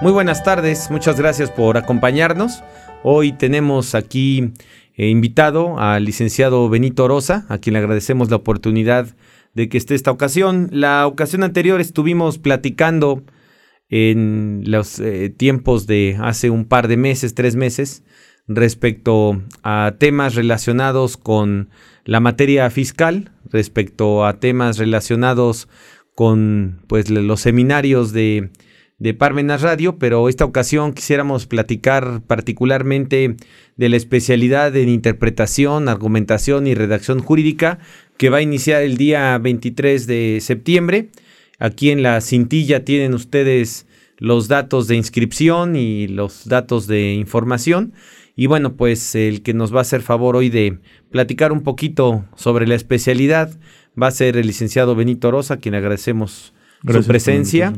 Muy buenas tardes, muchas gracias por acompañarnos. Hoy tenemos aquí eh, invitado al licenciado Benito Rosa, a quien le agradecemos la oportunidad de que esté esta ocasión. La ocasión anterior estuvimos platicando en los eh, tiempos de hace un par de meses, tres meses, respecto a temas relacionados con la materia fiscal, respecto a temas relacionados con pues los seminarios de de Parmenas Radio, pero esta ocasión quisiéramos platicar particularmente de la especialidad en interpretación, argumentación y redacción jurídica que va a iniciar el día 23 de septiembre. Aquí en la cintilla tienen ustedes los datos de inscripción y los datos de información. Y bueno, pues el que nos va a hacer favor hoy de platicar un poquito sobre la especialidad va a ser el licenciado Benito Rosa, quien agradecemos su presencia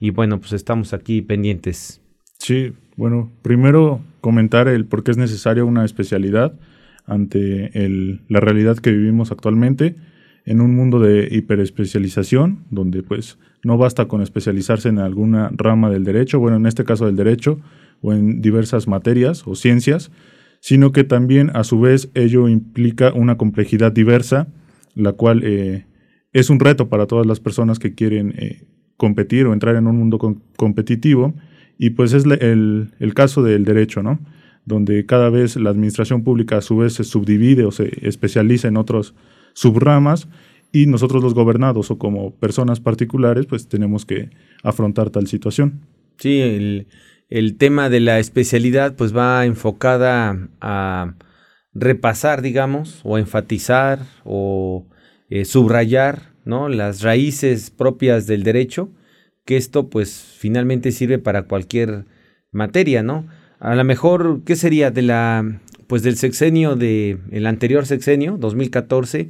y bueno, pues estamos aquí pendientes. Sí, bueno, primero comentar el por qué es necesaria una especialidad ante el, la realidad que vivimos actualmente en un mundo de hiperespecialización, donde pues no basta con especializarse en alguna rama del derecho, bueno, en este caso del derecho, o en diversas materias o ciencias, sino que también a su vez ello implica una complejidad diversa, la cual eh, es un reto para todas las personas que quieren eh, competir o entrar en un mundo competitivo. Y pues es el, el, caso del derecho, ¿no? Donde cada vez la administración pública a su vez se subdivide o se especializa en otros subramas y nosotros los gobernados o como personas particulares pues tenemos que afrontar tal situación. Sí, el, el tema de la especialidad pues va enfocada a repasar, digamos, o enfatizar o eh, subrayar ¿no? Las raíces propias del derecho, que esto pues finalmente sirve para cualquier materia, ¿no? A lo mejor, ¿qué sería de la, pues del sexenio de, el anterior sexenio, 2014,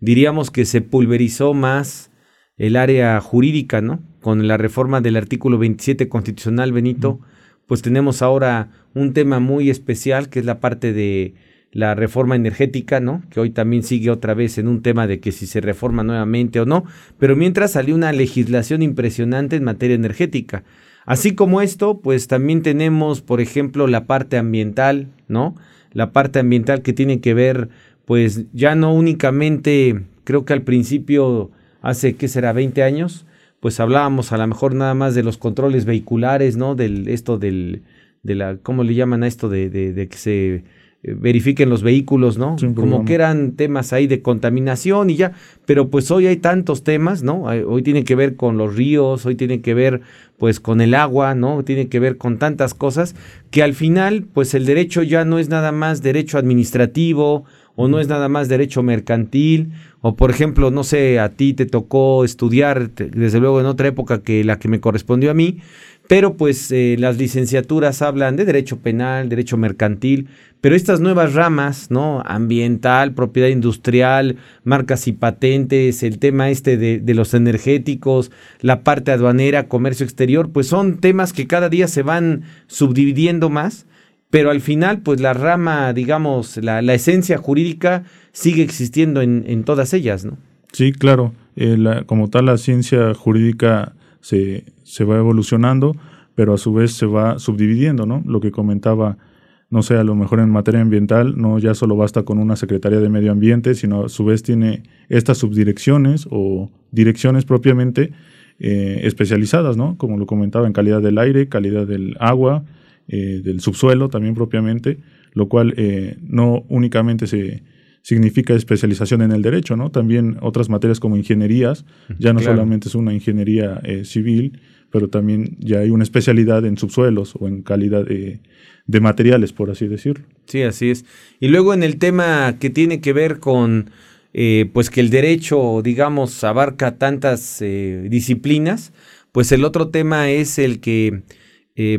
diríamos que se pulverizó más el área jurídica, ¿no? Con la reforma del artículo 27 constitucional, Benito, pues tenemos ahora un tema muy especial que es la parte de la reforma energética, ¿no? Que hoy también sigue otra vez en un tema de que si se reforma nuevamente o no, pero mientras salió una legislación impresionante en materia energética. Así como esto, pues también tenemos, por ejemplo, la parte ambiental, ¿no? La parte ambiental que tiene que ver, pues ya no únicamente, creo que al principio, hace, ¿qué será? 20 años, pues hablábamos a lo mejor nada más de los controles vehiculares, ¿no? Del, esto del, de la, ¿cómo le llaman a esto? de, de, de que se verifiquen los vehículos, ¿no? Como que eran temas ahí de contaminación y ya, pero pues hoy hay tantos temas, ¿no? Hoy tiene que ver con los ríos, hoy tiene que ver pues con el agua, ¿no? Tiene que ver con tantas cosas que al final pues el derecho ya no es nada más derecho administrativo o no es nada más derecho mercantil o por ejemplo, no sé, a ti te tocó estudiar desde luego en otra época que la que me correspondió a mí, pero pues eh, las licenciaturas hablan de derecho penal, derecho mercantil, pero estas nuevas ramas, ¿no? Ambiental, propiedad industrial, marcas y patentes, el tema este de, los energéticos, la parte aduanera, comercio exterior, pues son temas que cada día se van subdividiendo más, pero al final, pues la rama, digamos, la, esencia jurídica sigue existiendo en, todas ellas, ¿no? Sí, claro. Eh, como tal, la ciencia jurídica se, se va evolucionando, pero a su vez se va subdividiendo, ¿no? Lo que comentaba, no sé, a lo mejor en materia ambiental no ya solo basta con una Secretaría de Medio Ambiente, sino a su vez tiene estas subdirecciones o direcciones propiamente eh, especializadas, ¿no? Como lo comentaba, en calidad del aire, calidad del agua, eh, del subsuelo también propiamente, lo cual eh, no únicamente se significa especialización en el derecho, ¿no? También otras materias como ingenierías, ya no solamente es una ingeniería eh, civil, pero también ya hay una especialidad en subsuelos o en calidad de, de, materiales, por así decirlo. Sí, así es. Y luego en el tema que tiene que ver con, eh, pues que el derecho, digamos, abarca tantas eh, disciplinas, pues el otro tema es el que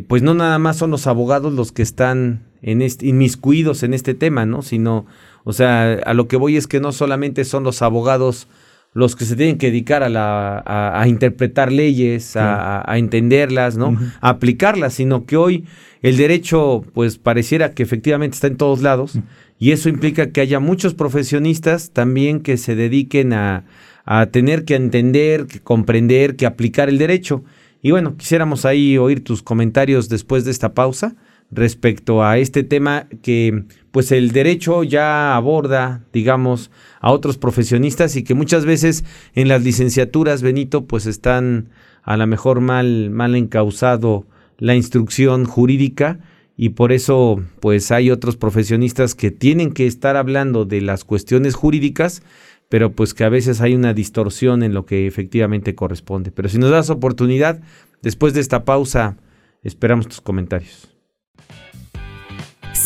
pues no nada más son los abogados los que están en este, inmiscuidos en este tema, ¿no? Sino, o sea, a lo que voy es que no solamente son los abogados los que se tienen que dedicar a, la, a, interpretar leyes, a, entenderlas, ¿no? A aplicarlas, sino que hoy el derecho, pues pareciera que efectivamente está en todos lados, y eso implica que haya muchos profesionistas también que se dediquen a, a tener que entender, que comprender, que aplicar el derecho. Y bueno, quisiéramos ahí oír tus comentarios después de esta pausa respecto a este tema que pues el derecho ya aborda, digamos, a otros profesionistas y que muchas veces en las licenciaturas, Benito, pues están a lo mejor mal, mal encausado la instrucción jurídica y por eso pues hay otros profesionistas que tienen que estar hablando de las cuestiones jurídicas, pero pues que a veces hay una distorsión en lo que efectivamente corresponde. Pero si nos das oportunidad, después de esta pausa, esperamos tus comentarios.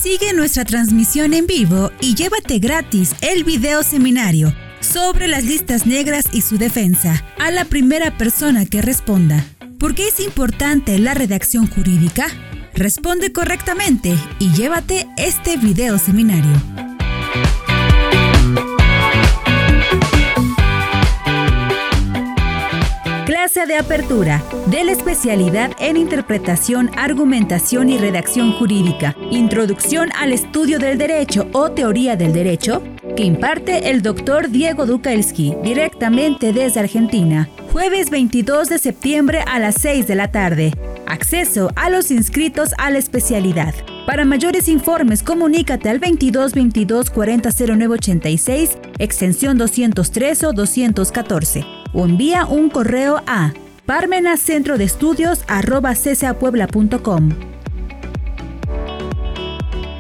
Sigue nuestra transmisión en vivo y llévate gratis el video seminario sobre las listas negras y su defensa a la primera persona que responda. ¿Por qué es importante la redacción jurídica? Responde correctamente y llévate este video seminario. De apertura de la especialidad en interpretación, argumentación y redacción jurídica, introducción al estudio del derecho o teoría del derecho, que imparte el doctor Diego Dukaelski directamente desde Argentina, jueves 22 de septiembre a las 6 de la tarde. Acceso a los inscritos a la especialidad. Para mayores informes, comunícate al 22 22 40 0986, extensión 203 o 214 o envía un correo a parmenacentrodiestudios.com.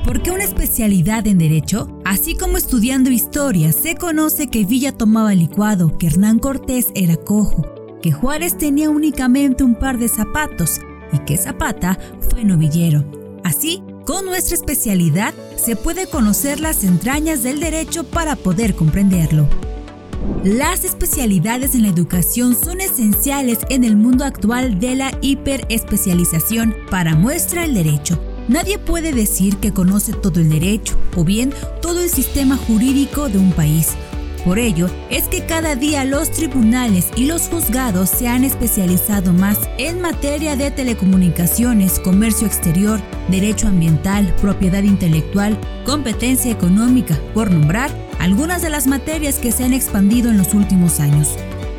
¿Por qué una especialidad en Derecho? Así como estudiando historia, se conoce que Villa tomaba licuado, que Hernán Cortés era cojo, que Juárez tenía únicamente un par de zapatos y que Zapata fue novillero. Así, con nuestra especialidad se puede conocer las entrañas del derecho para poder comprenderlo. Las especialidades en la educación son esenciales en el mundo actual de la hiperespecialización para muestra el derecho. Nadie puede decir que conoce todo el derecho o bien todo el sistema jurídico de un país. Por ello, es que cada día los tribunales y los juzgados se han especializado más en materia de telecomunicaciones, comercio exterior, derecho ambiental, propiedad intelectual, competencia económica, por nombrar algunas de las materias que se han expandido en los últimos años.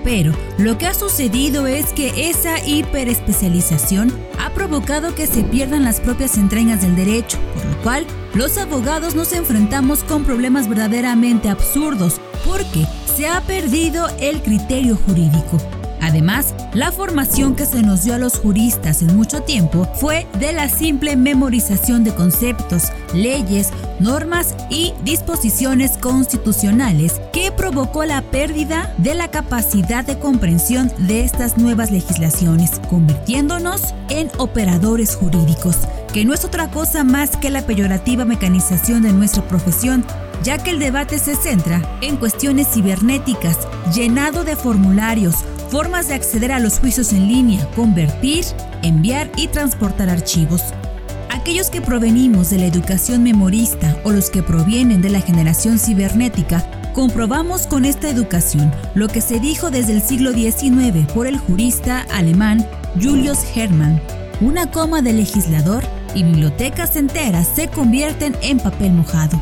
Pero lo que ha sucedido es que esa hiperespecialización ha provocado que se pierdan las propias entrañas del derecho, por lo cual los abogados nos enfrentamos con problemas verdaderamente absurdos porque se ha perdido el criterio jurídico. Además, la formación que se nos dio a los juristas en mucho tiempo fue de la simple memorización de conceptos, leyes, normas y disposiciones constitucionales que provocó la pérdida de la capacidad de comprensión de estas nuevas legislaciones, convirtiéndonos en operadores jurídicos, que no es otra cosa más que la peyorativa mecanización de nuestra profesión ya que el debate se centra en cuestiones cibernéticas, llenado de formularios, formas de acceder a los juicios en línea, convertir, enviar y transportar archivos. Aquellos que provenimos de la educación memorista o los que provienen de la generación cibernética, comprobamos con esta educación lo que se dijo desde el siglo XIX por el jurista alemán Julius Hermann. Una coma de legislador y bibliotecas enteras se convierten en papel mojado.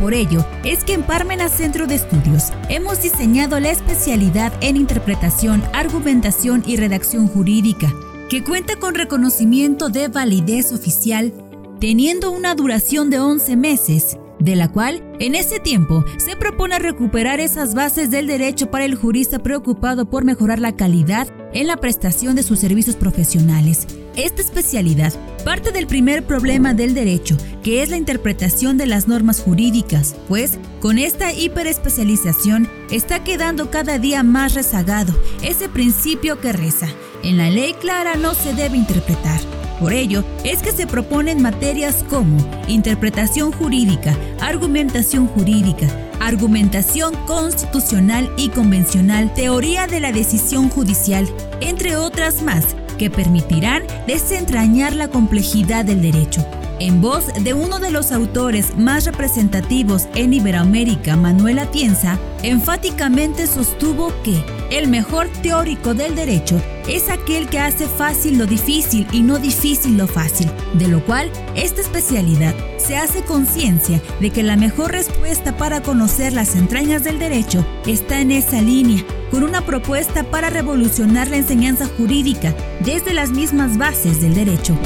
Por ello, es que en Parmena Centro de Estudios hemos diseñado la especialidad en interpretación, argumentación y redacción jurídica, que cuenta con reconocimiento de validez oficial, teniendo una duración de 11 meses, de la cual, en ese tiempo, se propone recuperar esas bases del derecho para el jurista preocupado por mejorar la calidad en la prestación de sus servicios profesionales. Esta especialidad parte del primer problema del derecho, que es la interpretación de las normas jurídicas, pues con esta hiperespecialización está quedando cada día más rezagado ese principio que reza, en la ley clara no se debe interpretar. Por ello, es que se proponen materias como interpretación jurídica, argumentación jurídica, argumentación constitucional y convencional, teoría de la decisión judicial, entre otras más, que permitirán desentrañar la complejidad del derecho. En voz de uno de los autores más representativos en Iberoamérica, Manuel Atienza, enfáticamente sostuvo que el mejor teórico del derecho es aquel que hace fácil lo difícil y no difícil lo fácil, de lo cual esta especialidad se hace conciencia de que la mejor respuesta para conocer las entrañas del derecho está en esa línea, con una propuesta para revolucionar la enseñanza jurídica desde las mismas bases del derecho.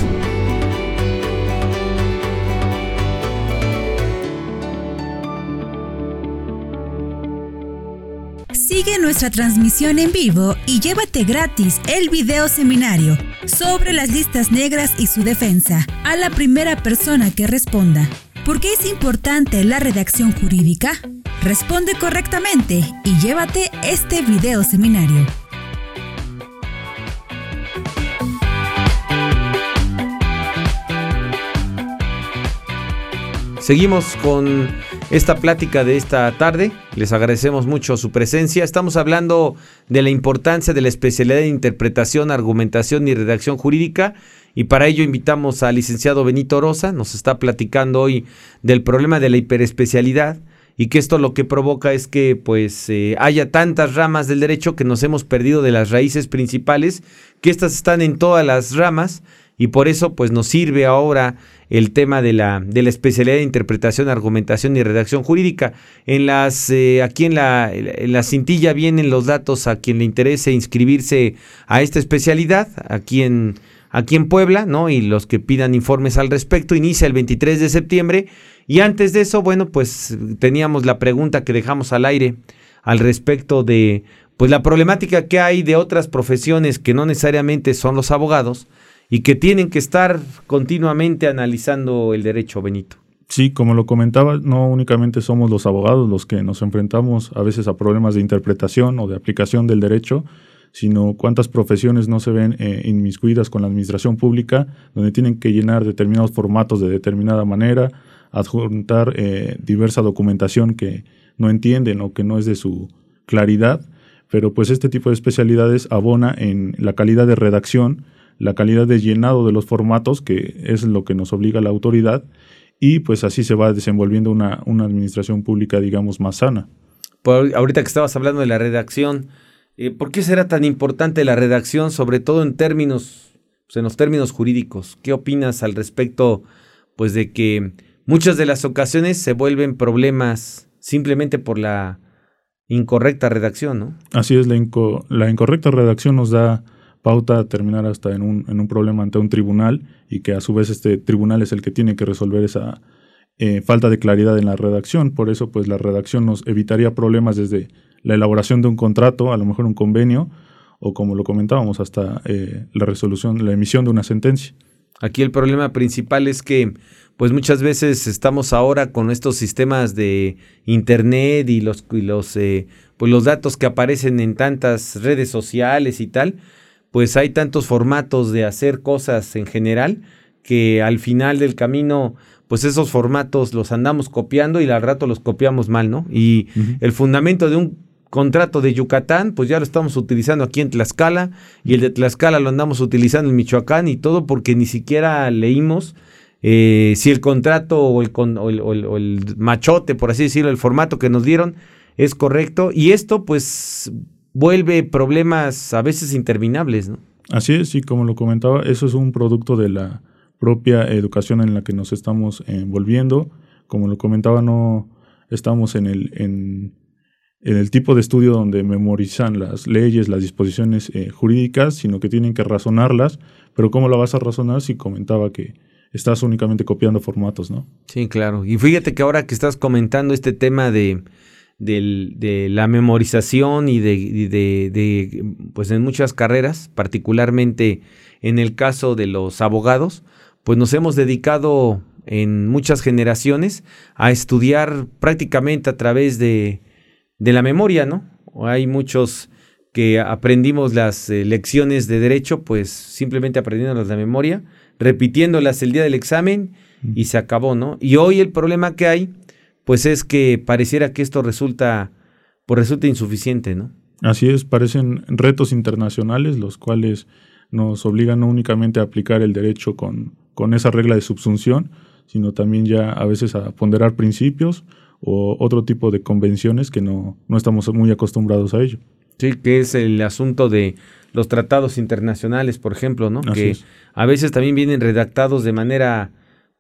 Sigue nuestra transmisión en vivo y llévate gratis el video seminario sobre las listas negras y su defensa a la primera persona que responda. ¿Por qué es importante la redacción jurídica? Responde correctamente y llévate este video seminario. Seguimos con esta plática de esta tarde. Les agradecemos mucho su presencia. Estamos hablando de la importancia de la especialidad de interpretación, argumentación y redacción jurídica. Y para ello invitamos al licenciado Benito Rosa. Nos está platicando hoy del problema de la hiperespecialidad y que esto lo que provoca es que pues eh, haya tantas ramas del derecho que nos hemos perdido de las raíces principales, que estas están en todas las ramas y por eso pues nos sirve ahora el tema de la, de la especialidad de interpretación, argumentación y redacción jurídica. En las, eh, aquí en la, en la cintilla vienen los datos a quien le interese inscribirse a esta especialidad, aquí en, aquí en Puebla, ¿no? Y los que pidan informes al respecto, inicia el 23 de septiembre. Y antes de eso, bueno, pues teníamos la pregunta que dejamos al aire al respecto de pues la problemática que hay de otras profesiones que no necesariamente son los abogados, y que tienen que estar continuamente analizando el derecho, Benito. Sí, como lo comentaba, no únicamente somos los abogados los que nos enfrentamos a veces a problemas de interpretación o de aplicación del derecho, sino cuántas profesiones no se ven eh, inmiscuidas con la administración pública, donde tienen que llenar determinados formatos de determinada manera, adjuntar eh, diversa documentación que no entienden o que no es de su claridad, pero pues este tipo de especialidades abona en la calidad de redacción la calidad de llenado de los formatos, que es lo que nos obliga la autoridad, y pues así se va desenvolviendo una, una administración pública, digamos, más sana. ahorita que estabas hablando de la redacción, eh, ¿por qué será tan importante la redacción, sobre todo en términos, pues, en los términos jurídicos? ¿Qué opinas al respecto, pues, de que muchas de las ocasiones se vuelven problemas simplemente por la incorrecta redacción, ¿no? Así es, la, la incorrecta redacción nos da pauta terminar hasta en un, en un problema ante un tribunal y que a su vez este tribunal es el que tiene que resolver esa eh, falta de claridad en la redacción. Por eso, pues la redacción nos evitaría problemas desde la elaboración de un contrato, a lo mejor un convenio, o como lo comentábamos, hasta eh, la resolución, la emisión de una sentencia. Aquí el problema principal es que pues muchas veces estamos ahora con estos sistemas de internet y los, y los, eh, pues los datos que aparecen en tantas redes sociales y tal, pues hay tantos formatos de hacer cosas en general que al final del camino, pues esos formatos los andamos copiando y al rato los copiamos mal, ¿no? Y el fundamento de un contrato de Yucatán, pues ya lo estamos utilizando aquí en Tlaxcala y el de Tlaxcala lo andamos utilizando en Michoacán y todo porque ni siquiera leímos eh, si el contrato o el, o el machote, por así decirlo, el formato que nos dieron es correcto y esto pues vuelve problemas a veces interminables, ¿no? Así es, y como lo comentaba, eso es un producto de la propia educación en la que nos estamos envolviendo. Como lo comentaba, no estamos en el, en, el tipo de estudio donde memorizan las leyes, las disposiciones eh, jurídicas, sino que tienen que razonarlas. Pero ¿cómo la vas a razonar si comentaba que estás únicamente copiando formatos, no? Sí, claro. Y fíjate que ahora que estás comentando este tema de de la memorización y de, pues en muchas carreras, particularmente en el caso de los abogados, pues nos hemos dedicado en muchas generaciones a estudiar prácticamente a través de, de la memoria, ¿no? Hay muchos que aprendimos las eh, lecciones de derecho, pues simplemente aprendiéndolas de memoria, repitiéndolas el día del examen y se acabó, ¿no? Y hoy el problema que hay pues es que pareciera que esto resulta, pues resulta insuficiente, ¿no? Así es, parecen retos internacionales los cuales nos obliga no únicamente a aplicar el derecho con, con esa regla de subsunción, sino también ya a veces a ponderar principios o otro tipo de convenciones que no, no estamos muy acostumbrados a ello. Sí, que es el asunto de los tratados internacionales, por ejemplo, ¿no? que a veces también vienen redactados de manera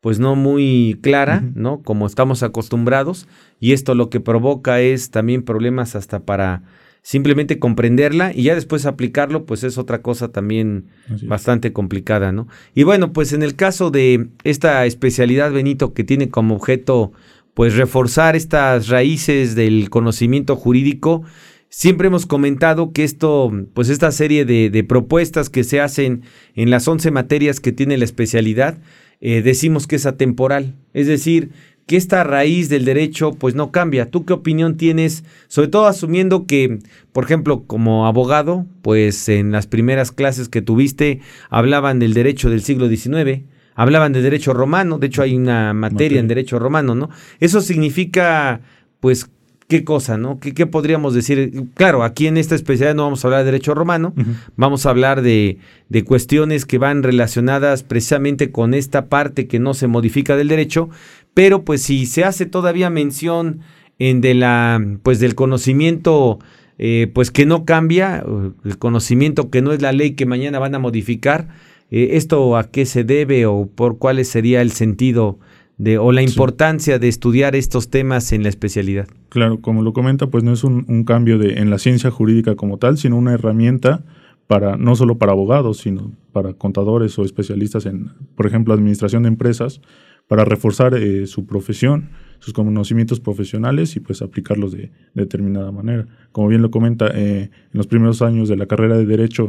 pues no muy clara, ¿no? Como estamos acostumbrados, y esto lo que provoca es también problemas hasta para simplemente comprenderla y ya después aplicarlo, pues es otra cosa también bastante complicada, ¿no? Y bueno, pues en el caso de esta especialidad, Benito, que tiene como objeto, pues reforzar estas raíces del conocimiento jurídico, Siempre hemos comentado que esto, pues esta serie de, propuestas que se hacen en las 11 materias que tiene la especialidad, eh, decimos que es atemporal. Es decir, que esta raíz del derecho pues no cambia. ¿Tú qué opinión tienes? Sobre todo asumiendo que, por ejemplo, como abogado, pues en las primeras clases que tuviste hablaban del derecho del siglo XIX, hablaban del derecho romano, de hecho hay una materia en derecho romano, ¿no? Eso significa pues qué cosa, ¿no? ¿Qué, podríamos decir? Claro, aquí en esta especialidad no vamos a hablar de derecho romano, vamos a hablar de, de, cuestiones que van relacionadas precisamente con esta parte que no se modifica del derecho, pero pues si se hace todavía mención en de la, pues del conocimiento, eh, pues que no cambia, el conocimiento que no es la ley que mañana van a modificar, eh, ¿esto a qué se debe o por cuál sería el sentido? De, o la importancia de estudiar estos temas en la especialidad. Claro, como lo comenta, pues no es un, cambio de, en la ciencia jurídica como tal, sino una herramienta para no solo para abogados, sino para contadores o especialistas en, por ejemplo, administración de empresas, para reforzar eh, su profesión, sus conocimientos profesionales y pues aplicarlos de, determinada manera. Como bien lo comenta, eh, en los primeros años de la carrera de Derecho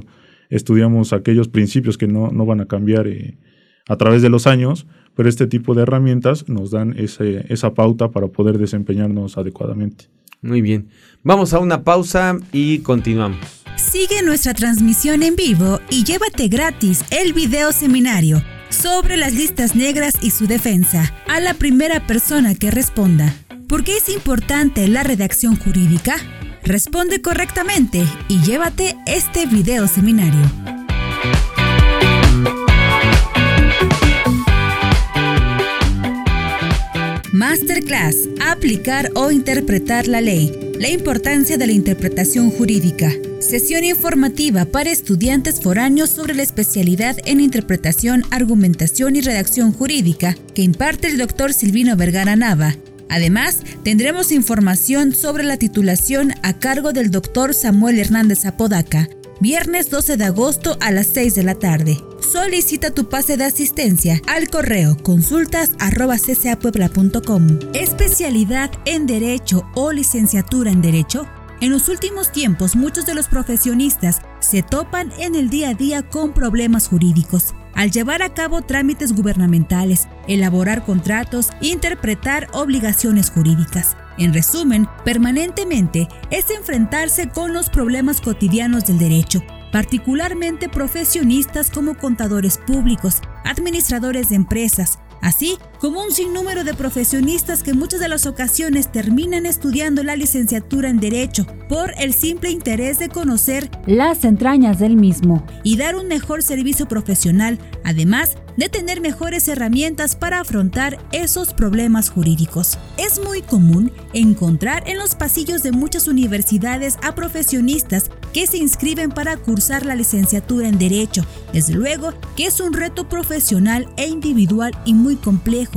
estudiamos aquellos principios que no, no van a cambiar eh, a través de los años, pero este tipo de herramientas nos dan ese, esa pauta para poder desempeñarnos adecuadamente. Muy bien. Vamos a una pausa y continuamos. Sigue nuestra transmisión en vivo y llévate gratis el video seminario sobre las listas negras y su defensa a la primera persona que responda. ¿Por qué es importante la redacción jurídica? Responde correctamente y llévate este video seminario. Masterclass. Aplicar o interpretar la ley. La importancia de la interpretación jurídica. Sesión informativa para estudiantes foráneos sobre la especialidad en interpretación, argumentación y redacción jurídica que imparte el doctor Silvino Vergara Nava. Además, tendremos información sobre la titulación a cargo del doctor Samuel Hernández Apodaca, viernes 12 de agosto a las 6 de la tarde. Solicita tu pase de asistencia al correo consultas Especialidad en Derecho o licenciatura en Derecho. En los últimos tiempos muchos de los profesionistas se topan en el día a día con problemas jurídicos. Al llevar a cabo trámites gubernamentales, elaborar contratos, interpretar obligaciones jurídicas. En resumen, permanentemente es enfrentarse con los problemas cotidianos del derecho, particularmente profesionistas como contadores públicos, administradores de empresas, así como un sinnúmero de profesionistas que muchas de las ocasiones terminan estudiando la licenciatura en Derecho por el simple interés de conocer las entrañas del mismo y dar un mejor servicio profesional, además de tener mejores herramientas para afrontar esos problemas jurídicos. Es muy común encontrar en los pasillos de muchas universidades a profesionistas que se inscriben para cursar la licenciatura en Derecho. Desde luego que es un reto profesional e individual y muy complejo,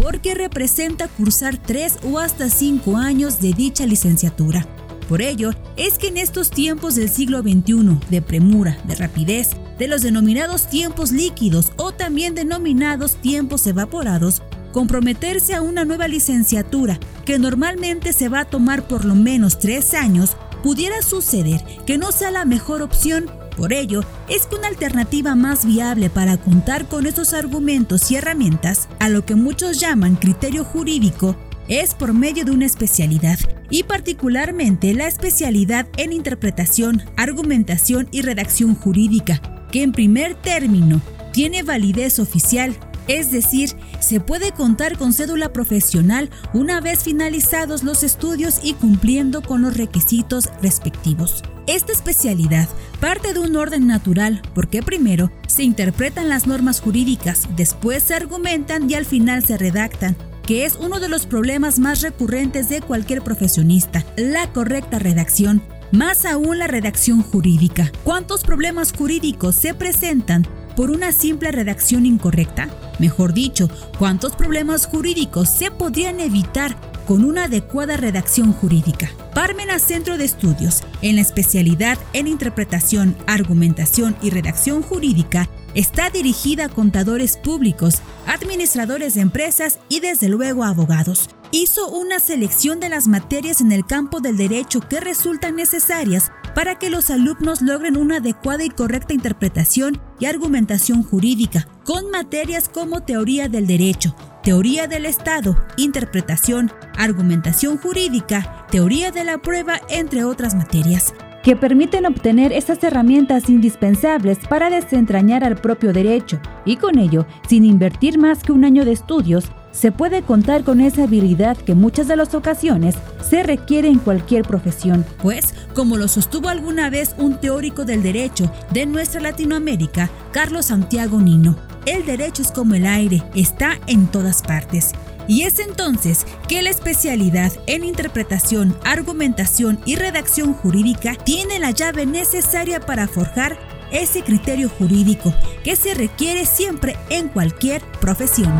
porque representa cursar tres o hasta cinco años de dicha licenciatura. Por ello, es que en estos tiempos del siglo XXI, de premura, de rapidez, de los denominados tiempos líquidos o también denominados tiempos evaporados, comprometerse a una nueva licenciatura, que normalmente se va a tomar por lo menos tres años, pudiera suceder que no sea la mejor opción. Por ello, es que una alternativa más viable para contar con esos argumentos y herramientas, a lo que muchos llaman criterio jurídico, es por medio de una especialidad, y particularmente la especialidad en interpretación, argumentación y redacción jurídica, que en primer término tiene validez oficial, es decir, se puede contar con cédula profesional una vez finalizados los estudios y cumpliendo con los requisitos respectivos. Esta especialidad parte de un orden natural porque primero se interpretan las normas jurídicas, después se argumentan y al final se redactan que es uno de los problemas más recurrentes de cualquier profesionista, la correcta redacción, más aún la redacción jurídica. ¿Cuántos problemas jurídicos se presentan por una simple redacción incorrecta? Mejor dicho, ¿cuántos problemas jurídicos se podrían evitar con una adecuada redacción jurídica. Parmena Centro de Estudios, en la especialidad en interpretación, argumentación y redacción jurídica, está dirigida a contadores públicos, administradores de empresas y desde luego a abogados. Hizo una selección de las materias en el campo del derecho que resultan necesarias para que los alumnos logren una adecuada y correcta interpretación y argumentación jurídica, con materias como teoría del derecho, teoría del Estado, interpretación, argumentación jurídica, teoría de la prueba, entre otras materias que permiten obtener esas herramientas indispensables para desentrañar al propio derecho y con ello, sin invertir más que un año de estudios, se puede contar con esa habilidad que muchas de las ocasiones se requiere en cualquier profesión. Pues, como lo sostuvo alguna vez un teórico del derecho de nuestra Latinoamérica, Carlos Santiago Nino, el derecho es como el aire, está en todas partes. Y es entonces que la especialidad en interpretación, argumentación y redacción jurídica tiene la llave necesaria para forjar ese criterio jurídico que se requiere siempre en cualquier profesión.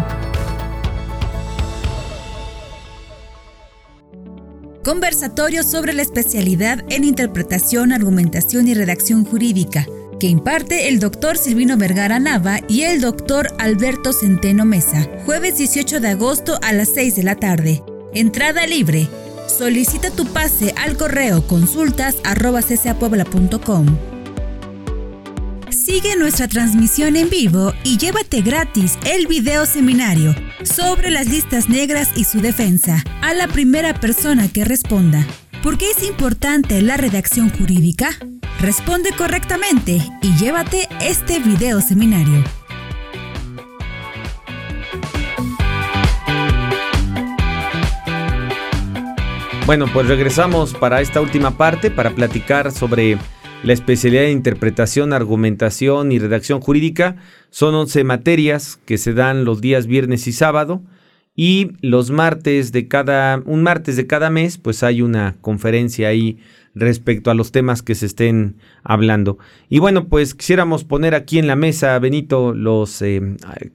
Conversatorio sobre la especialidad en interpretación, argumentación y redacción jurídica que imparte el doctor Silvino Vergara Nava y el doctor Alberto Centeno Mesa, jueves 18 de agosto a las 6 de la tarde. Entrada libre. Solicita tu pase al correo consultas Sigue nuestra transmisión en vivo y llévate gratis el video seminario sobre las listas negras y su defensa a la primera persona que responda. ¿Por qué es importante la redacción jurídica? Responde correctamente y llévate este video seminario. Bueno, pues regresamos para esta última parte para platicar sobre la especialidad de interpretación, argumentación y redacción jurídica. Son 11 materias que se dan los días viernes y sábado y los martes de cada, un martes de cada mes, pues hay una conferencia ahí respecto a los temas que se estén hablando. Y bueno, pues quisiéramos poner aquí en la mesa, Benito, los eh,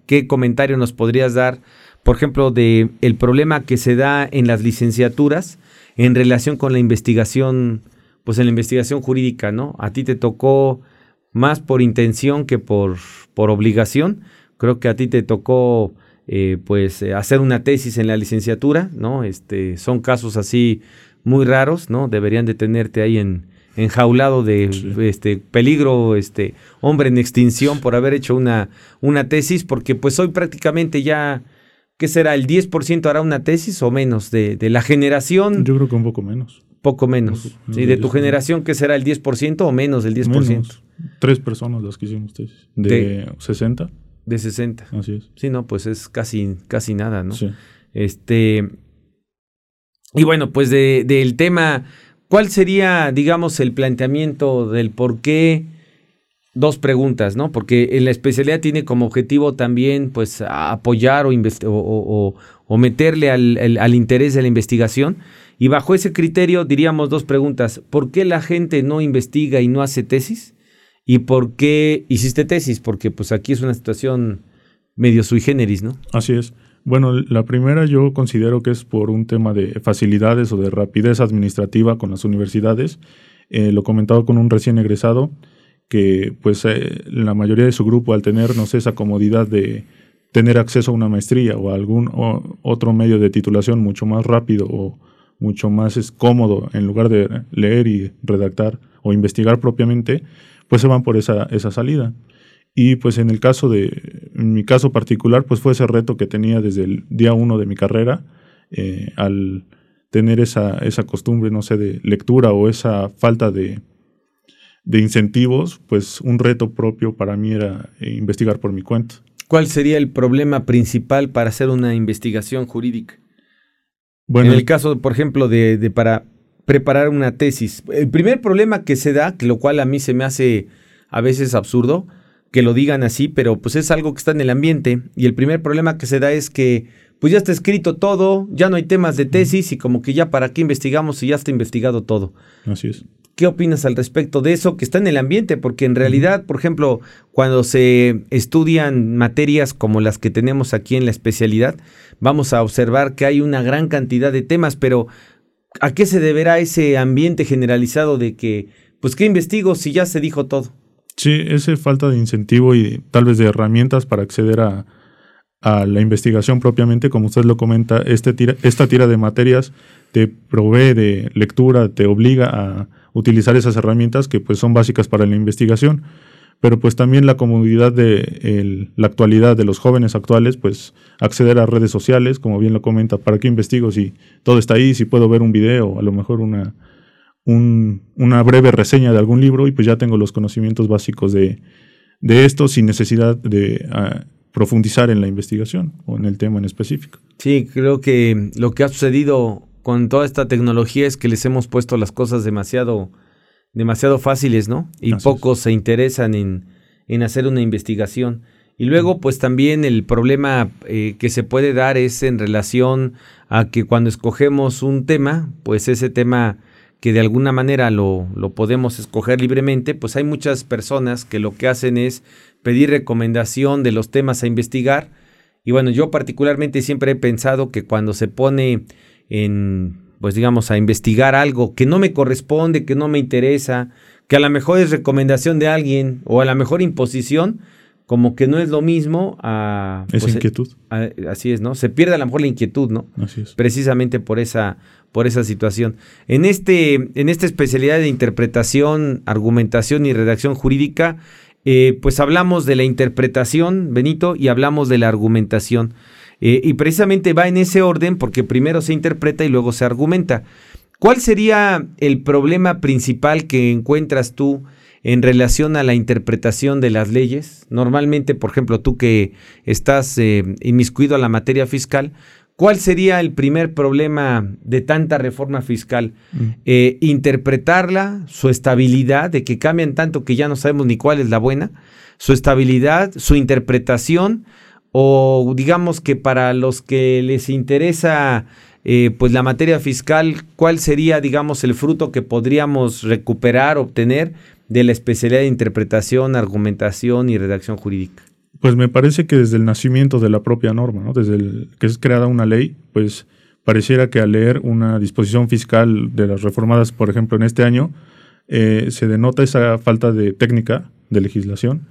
qué comentario nos podrías dar, por ejemplo, de el problema que se da en las licenciaturas en relación con la investigación, pues en la investigación jurídica, ¿no? A ti te tocó más por intención que por, por obligación. Creo que a ti te tocó eh, pues eh, hacer una tesis en la licenciatura, ¿no? Este, son casos así muy raros, ¿no? Deberían de tenerte ahí en enjaulado de este peligro, este hombre en extinción por haber hecho una, una tesis, porque pues hoy prácticamente ya, ¿qué será? ¿El 10% hará una tesis o menos de, de, la generación? Yo creo que un poco menos. Poco menos. sí, de tu generación, ¿qué será? ¿El 10% o menos del 10%? Tres personas las que hicimos tesis. ¿De, de 60? De 60. Así es. Sí, no, pues es casi, casi nada, ¿no? Sí. Este. Y bueno, pues del de, tema, ¿cuál sería, digamos, el planteamiento del por qué? Dos preguntas, ¿no? Porque en la especialidad tiene como objetivo también, pues, apoyar o, o, o meterle al, interés de la investigación. Y bajo ese criterio diríamos dos preguntas. ¿Por qué la gente no investiga y no hace tesis? ¿Y por qué hiciste tesis? Porque pues aquí es una situación medio sui generis, ¿no? Así es. Bueno, la primera yo considero que es por un tema de facilidades o de rapidez administrativa con las universidades. Eh, lo comentado con un recién egresado que pues eh, la mayoría de su grupo al tenernos esa comodidad de tener acceso a una maestría o a algún otro medio de titulación mucho más rápido o mucho más es cómodo en lugar de leer y redactar o investigar propiamente, pues se van por esa, esa salida. Y pues en el caso de, en mi caso particular, pues fue ese reto que tenía desde el día uno de mi carrera, eh, al tener esa, esa costumbre, no sé, de lectura o esa falta de, de incentivos, pues un reto propio para mí era eh, investigar por mi cuenta. ¿Cuál sería el problema principal para hacer una investigación jurídica? Bueno, en el caso, por ejemplo, de, de para preparar una tesis. El primer problema que se da, que lo cual a mí se me hace a veces absurdo, que lo digan así, pero pues es algo que está en el ambiente y el primer problema que se da es que pues ya está escrito todo, ya no hay temas de tesis y como que ya para qué investigamos si ya está investigado todo. Así es. ¿Qué opinas al respecto de eso que está en el ambiente? Porque en realidad, por ejemplo, cuando se estudian materias como las que tenemos aquí en la especialidad, vamos a observar que hay una gran cantidad de temas, pero ¿a qué se deberá ese ambiente generalizado de que, pues, ¿qué investigo si ya se dijo todo? Sí, esa falta de incentivo y tal vez de herramientas para acceder a, a la investigación propiamente, como usted lo comenta, este tira, esta tira de materias te provee de lectura, te obliga a utilizar esas herramientas que pues son básicas para la investigación, pero pues también la comodidad de la actualidad de los jóvenes actuales, pues acceder a redes sociales, como bien lo comenta, ¿para qué investigo si todo está ahí, si puedo ver un video, a lo mejor una, una breve reseña de algún libro y pues ya tengo los conocimientos básicos de, esto sin necesidad de ah, profundizar en la investigación o en el tema en específico. Sí, creo que lo que ha sucedido con toda esta tecnología es que les hemos puesto las cosas demasiado, demasiado fáciles, ¿no? Y pocos se interesan en, en, hacer una investigación. Y luego, pues también el problema eh, que se puede dar es en relación a que cuando escogemos un tema, pues ese tema que de alguna manera lo, lo podemos escoger libremente, pues hay muchas personas que lo que hacen es pedir recomendación de los temas a investigar. Y bueno, yo particularmente siempre he pensado que cuando se pone en, pues digamos, a investigar algo que no me corresponde, que no me interesa, que a lo mejor es recomendación de alguien o a lo mejor imposición, como que no es lo mismo a... Esa pues, inquietud. así es, ¿no? Se pierde a lo mejor la inquietud, ¿no? Así es. Precisamente por esa, por esa situación. En, este, en esta especialidad de interpretación, argumentación y redacción jurídica, eh, pues hablamos de la interpretación, Benito, y hablamos de la argumentación. Eh, y precisamente va en ese orden porque primero se interpreta y luego se argumenta. ¿Cuál sería el problema principal que encuentras tú en relación a la interpretación de las leyes? Normalmente, por ejemplo, tú que estás eh, inmiscuido a la materia fiscal, ¿cuál sería el primer problema de tanta reforma fiscal? Mm. Eh, interpretarla, su estabilidad, de que cambian tanto que ya no sabemos ni cuál es la buena, su estabilidad, su interpretación, o digamos que para los que les interesa eh, pues la materia fiscal, ¿cuál sería digamos el fruto que podríamos recuperar, obtener de la especialidad de interpretación, argumentación y redacción jurídica? Pues me parece que desde el nacimiento de la propia norma, ¿no? desde que es creada una ley, pues pareciera que al leer una disposición fiscal de las reformadas, por ejemplo, en este año, eh, se denota esa falta de técnica de legislación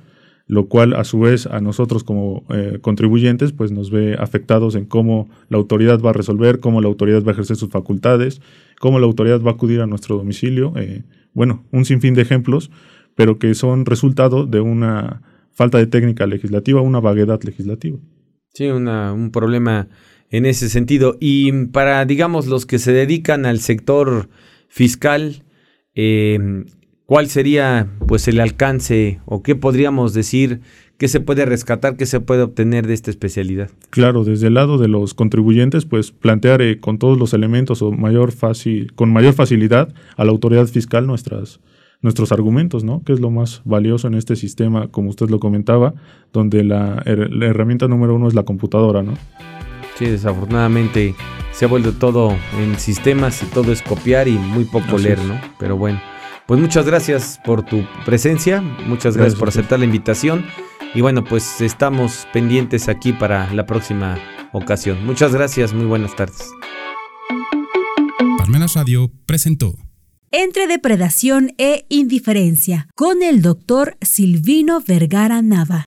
lo cual a su vez a nosotros como eh, contribuyentes pues nos ve afectados en cómo la autoridad va a resolver, cómo la autoridad va a ejercer sus facultades, cómo la autoridad va a acudir a nuestro domicilio. Eh, bueno, un sinfín de ejemplos, pero que son resultado de una falta de técnica legislativa, una vaguedad legislativa. Sí, un problema en ese sentido. Y para, digamos, los que se dedican al sector fiscal, eh, ¿Cuál sería pues el alcance o qué podríamos decir qué se puede rescatar, qué se puede obtener de esta especialidad? Claro, desde el lado de los contribuyentes, pues plantear eh, con todos los elementos o mayor fácil, con mayor facilidad a la autoridad fiscal nuestras, nuestros argumentos, ¿no? Que es lo más valioso en este sistema, como usted lo comentaba, donde la, herramienta número uno es la computadora, ¿no? Sí, desafortunadamente se ha vuelto todo en sistemas y todo es copiar y muy poco leer, ¿no? Pero bueno. Pues muchas gracias por tu presencia, muchas gracias, por aceptar la invitación y bueno, pues estamos pendientes aquí para la próxima ocasión. Muchas gracias, muy buenas tardes. Parmenas Radio presentó Entre depredación e indiferencia con el doctor Silvino Vergara Nava.